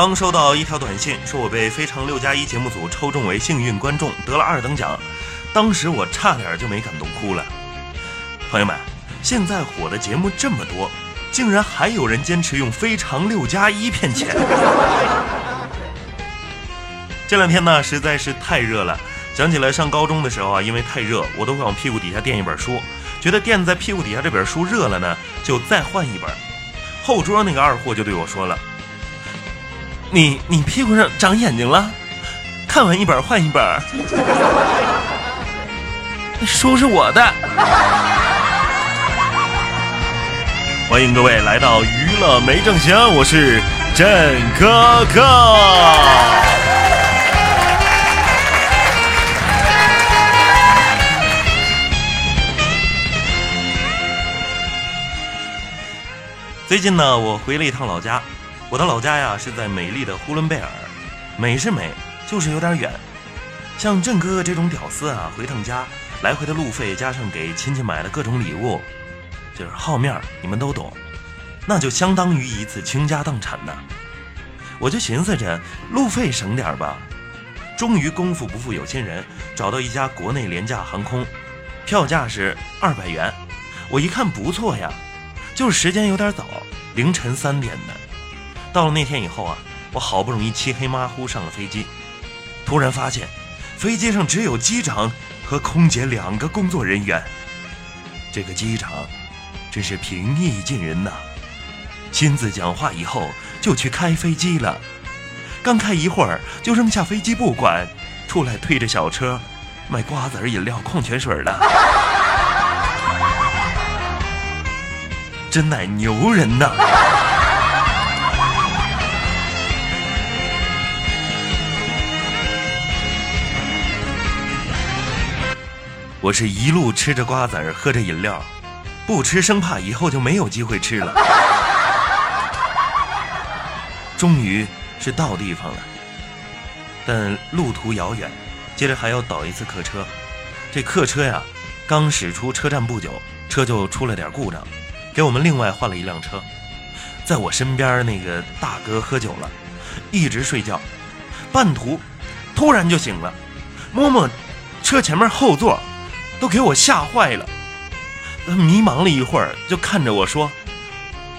刚收到一条短信，说我被《非常六加一》节目组抽中为幸运观众，得了二等奖。当时我差点就没感动哭了。朋友们，现在火的节目这么多，竟然还有人坚持用《非常六加一》骗钱。这两天呢，实在是太热了。想起来上高中的时候啊，因为太热，我都会往屁股底下垫一本书，觉得垫在屁股底下这本书热了呢，就再换一本。后桌那个二货就对我说了。你你屁股上长眼睛了，看完一本换一本。书是我的。欢迎各位来到娱乐没正形，我是郑哥哥。最近呢，我回了一趟老家。我的老家呀是在美丽的呼伦贝尔，美是美，就是有点远。像郑哥哥这种屌丝啊，回趟家，来回的路费加上给亲戚买的各种礼物，就是好面儿你们都懂，那就相当于一次倾家荡产呐。我就寻思着路费省点吧，终于功夫不负有心人，找到一家国内廉价航空，票价是二百元。我一看不错呀，就是时间有点早，凌晨三点的。到了那天以后啊，我好不容易漆黑马虎上了飞机，突然发现飞机上只有机长和空姐两个工作人员。这个机长真是平易近人呐，亲自讲话以后就去开飞机了。刚开一会儿就扔下飞机不管，出来推着小车卖瓜子、饮料、矿泉水了，真乃牛人呐！我是一路吃着瓜子儿，喝着饮料，不吃生怕以后就没有机会吃了。终于是到地方了，但路途遥远，接着还要倒一次客车。这客车呀，刚驶出车站不久，车就出了点故障，给我们另外换了一辆车。在我身边那个大哥喝酒了，一直睡觉，半途突然就醒了，摸摸车前面后座。都给我吓坏了，迷茫了一会儿，就看着我说：“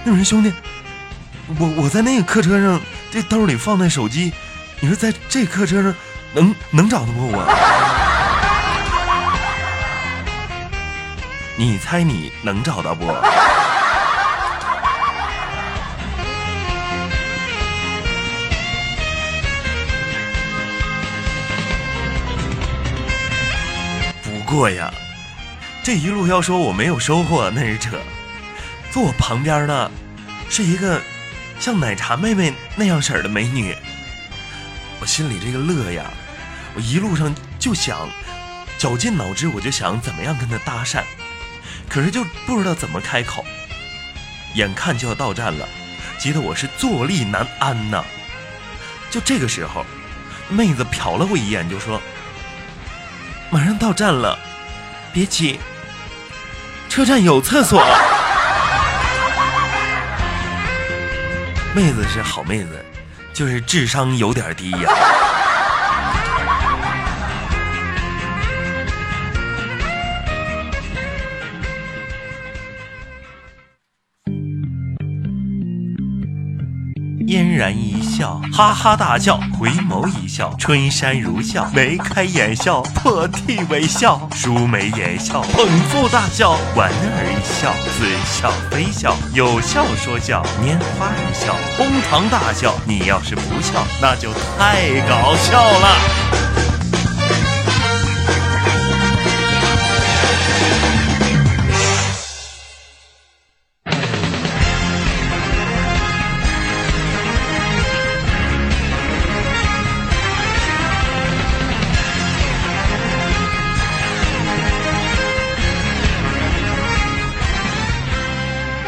那人兄弟，我我在那个客车上，这兜里放那手机，你说在这客车上能能找到不我？你猜你能找到不？”过呀，这一路要说我没有收获那是扯。坐我旁边的，是一个像奶茶妹妹那样式儿的美女。我心里这个乐呀，我一路上就想，绞尽脑汁我就想怎么样跟她搭讪，可是就不知道怎么开口。眼看就要到站了，急得我是坐立难安呐。就这个时候，妹子瞟了我一眼，就说。马上到站了，别急，车站有厕所。妹子是好妹子，就是智商有点低呀。嫣然一笑，哈哈大笑，回眸一笑，春山如笑，眉开眼笑，破涕为笑，舒眉眼笑，捧腹大笑，莞尔一笑，似笑非笑，有笑说笑，拈花一笑，哄堂大笑。你要是不笑，那就太搞笑了。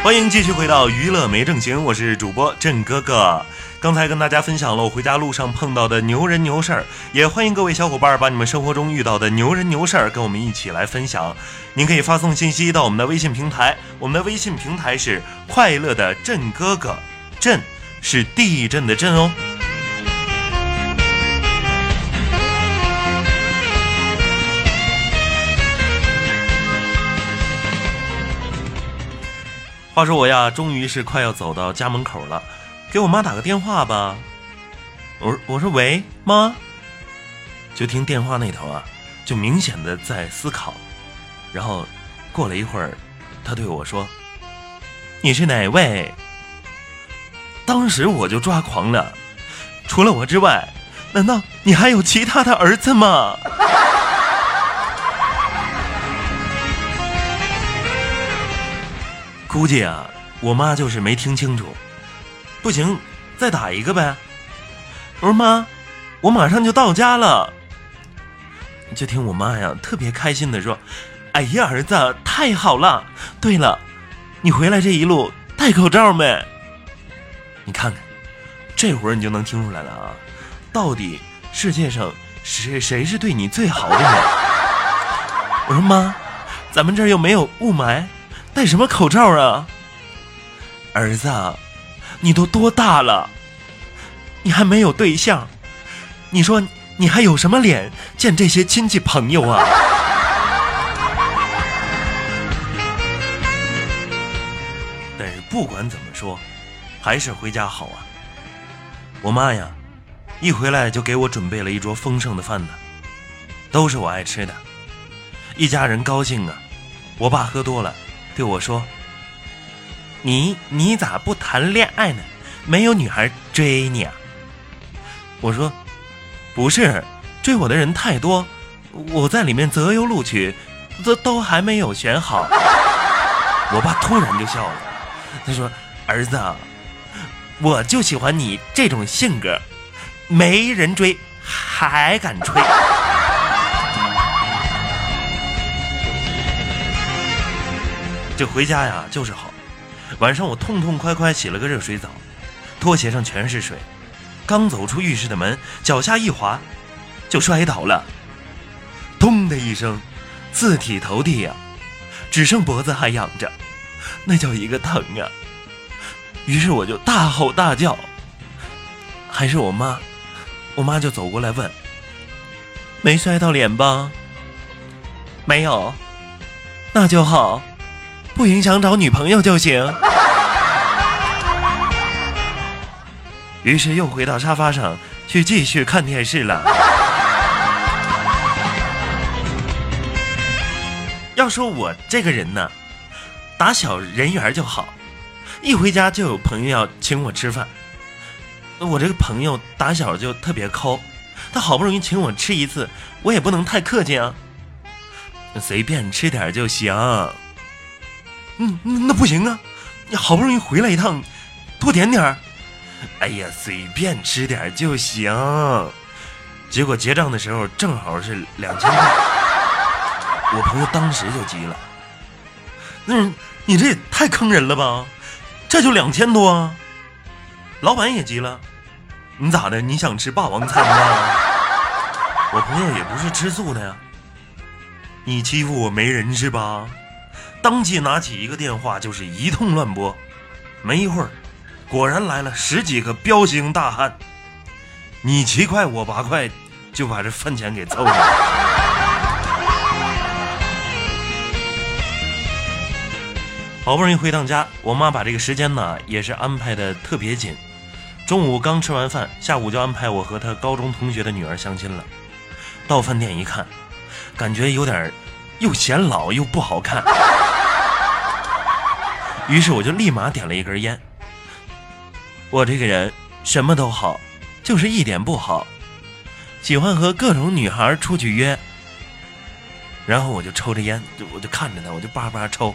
欢迎继续回到娱乐没正形，我是主播震哥哥。刚才跟大家分享了我回家路上碰到的牛人牛事儿，也欢迎各位小伙伴把你们生活中遇到的牛人牛事儿跟我们一起来分享。您可以发送信息到我们的微信平台，我们的微信平台是快乐的震哥哥，震是地震的震哦。话说我呀，终于是快要走到家门口了，给我妈打个电话吧。我我说喂，妈。就听电话那头啊，就明显的在思考。然后过了一会儿，他对我说：“你是哪位？”当时我就抓狂了。除了我之外，难道你还有其他的儿子吗？估计啊，我妈就是没听清楚。不行，再打一个呗。我说妈，我马上就到家了。就听我妈呀，特别开心的说：“哎呀，儿子，太好了！对了，你回来这一路戴口罩没？你看看，这会儿你就能听出来了啊，到底世界上谁谁是对你最好的人？”我说妈，咱们这儿又没有雾霾。戴什么口罩啊，儿子，你都多大了？你还没有对象，你说你还有什么脸见这些亲戚朋友啊？但是不管怎么说，还是回家好啊。我妈呀，一回来就给我准备了一桌丰盛的饭呢，都是我爱吃的，一家人高兴啊。我爸喝多了。对我说：“你你咋不谈恋爱呢？没有女孩追你啊？”我说：“不是，追我的人太多，我在里面择优录取，这都还没有选好。” 我爸突然就笑了，他说：“儿子，我就喜欢你这种性格，没人追还敢吹。”这回家呀就是好，晚上我痛痛快快洗了个热水澡，拖鞋上全是水，刚走出浴室的门，脚下一滑，就摔倒了，咚的一声，四体投地呀，只剩脖子还仰着，那叫一个疼啊！于是我就大吼大叫，还是我妈，我妈就走过来问：“没摔到脸吧？”“没有。”“那就好。”不影响找女朋友就行。于是又回到沙发上去继续看电视了。要说我这个人呢，打小人缘就好，一回家就有朋友要请我吃饭。我这个朋友打小就特别抠，他好不容易请我吃一次，我也不能太客气啊，随便吃点就行。嗯，那不行啊！你好不容易回来一趟，多点点儿。哎呀，随便吃点就行。结果结账的时候正好是两千块，我朋友当时就急了。那你这也太坑人了吧？这就两千多。老板也急了，你咋的？你想吃霸王餐吗？我朋友也不是吃素的呀。你欺负我没人是吧？当即拿起一个电话，就是一通乱拨。没一会儿，果然来了十几个彪形大汉，你七块我八块，就把这饭钱给凑上了。好不容易回趟家，我妈把这个时间呢也是安排的特别紧。中午刚吃完饭，下午就安排我和她高中同学的女儿相亲了。到饭店一看，感觉有点又显老又不好看。于是我就立马点了一根烟。我这个人什么都好，就是一点不好，喜欢和各种女孩出去约。然后我就抽着烟，就我就看着他，我就叭叭抽。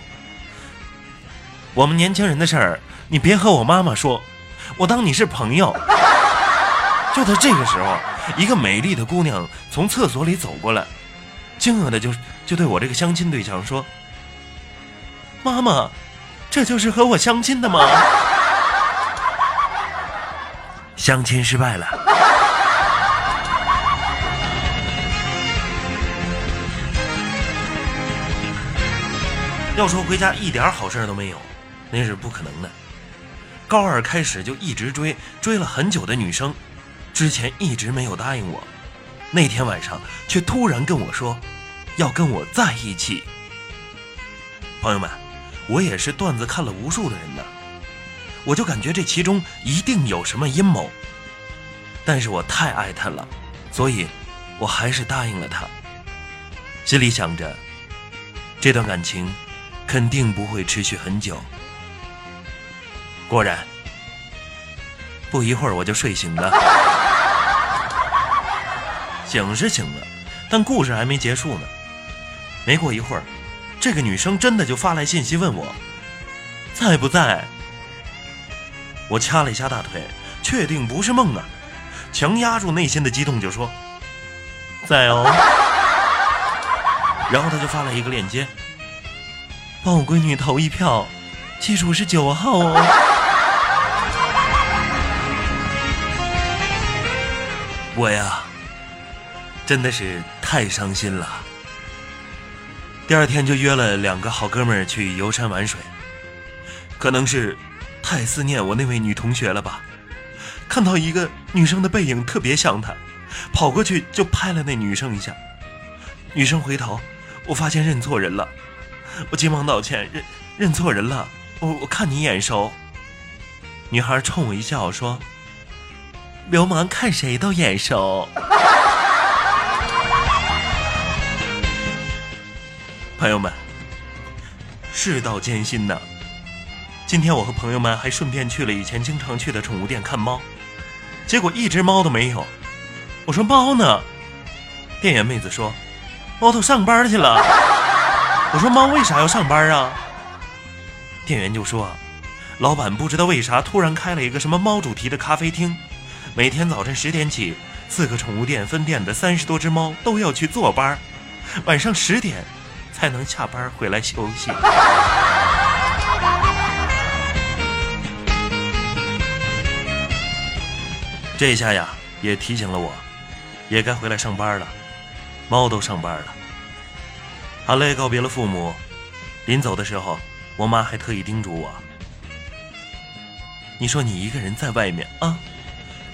我们年轻人的事儿，你别和我妈妈说，我当你是朋友。就在这个时候，一个美丽的姑娘从厕所里走过来，惊愕的就就对我这个相亲对象说：“妈妈。”这就是和我相亲的吗？相亲失败了。要说回家一点好事都没有，那是不可能的。高二开始就一直追，追了很久的女生，之前一直没有答应我，那天晚上却突然跟我说，要跟我在一起。朋友们。我也是段子看了无数的人呢，我就感觉这其中一定有什么阴谋。但是我太爱他了，所以我还是答应了他，心里想着这段感情肯定不会持续很久。果然，不一会儿我就睡醒了。醒是醒了，但故事还没结束呢。没过一会儿，这个女生真的就发来信息问我在不在。我掐了一下大腿，确定不是梦啊，强压住内心的激动就说在哦。然后她就发来一个链接，帮我闺女投一票，记住是九号哦。我呀，真的是太伤心了。第二天就约了两个好哥们儿去游山玩水。可能是太思念我那位女同学了吧，看到一个女生的背影特别像她，跑过去就拍了那女生一下。女生回头，我发现认错人了，我急忙道歉，认认错人了。我我看你眼熟。女孩冲我一笑说。流氓看谁都眼熟。朋友们，世道艰辛呐。今天我和朋友们还顺便去了以前经常去的宠物店看猫，结果一只猫都没有。我说猫呢？店员妹子说，猫都上班去了。我说猫为啥要上班啊？店员就说，老板不知道为啥突然开了一个什么猫主题的咖啡厅。每天早晨十点起，四个宠物店分店的三十多只猫都要去坐班，晚上十点才能下班回来休息。这下呀，也提醒了我，也该回来上班了。猫都上班了，阿雷，告别了父母，临走的时候，我妈还特意叮嘱我：“你说你一个人在外面啊。”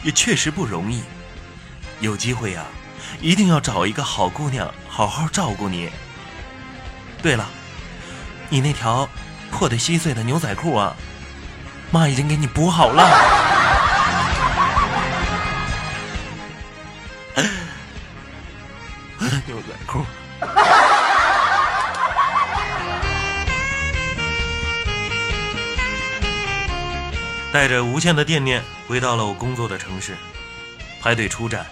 也确实不容易，有机会呀，一定要找一个好姑娘好好照顾你。对了，你那条破的稀碎的牛仔裤啊，妈已经给你补好了。牛仔裤。带着无限的惦念，回到了我工作的城市，排队出站。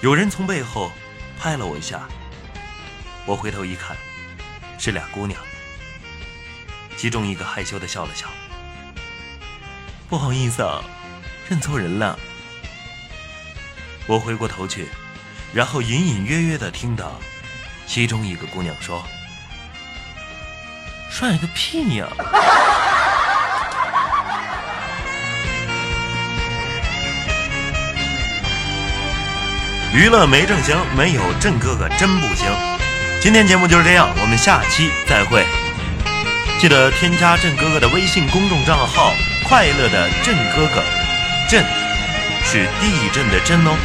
有人从背后拍了我一下，我回头一看，是俩姑娘，其中一个害羞的笑了笑：“不好意思啊，认错人了。”我回过头去，然后隐隐约约的听到其中一个姑娘说：“帅个屁呀！”娱乐没正形，没有郑哥哥真不行。今天节目就是这样，我们下期再会。记得添加郑哥哥的微信公众账号“快乐的郑哥哥”，震是地震的震哦。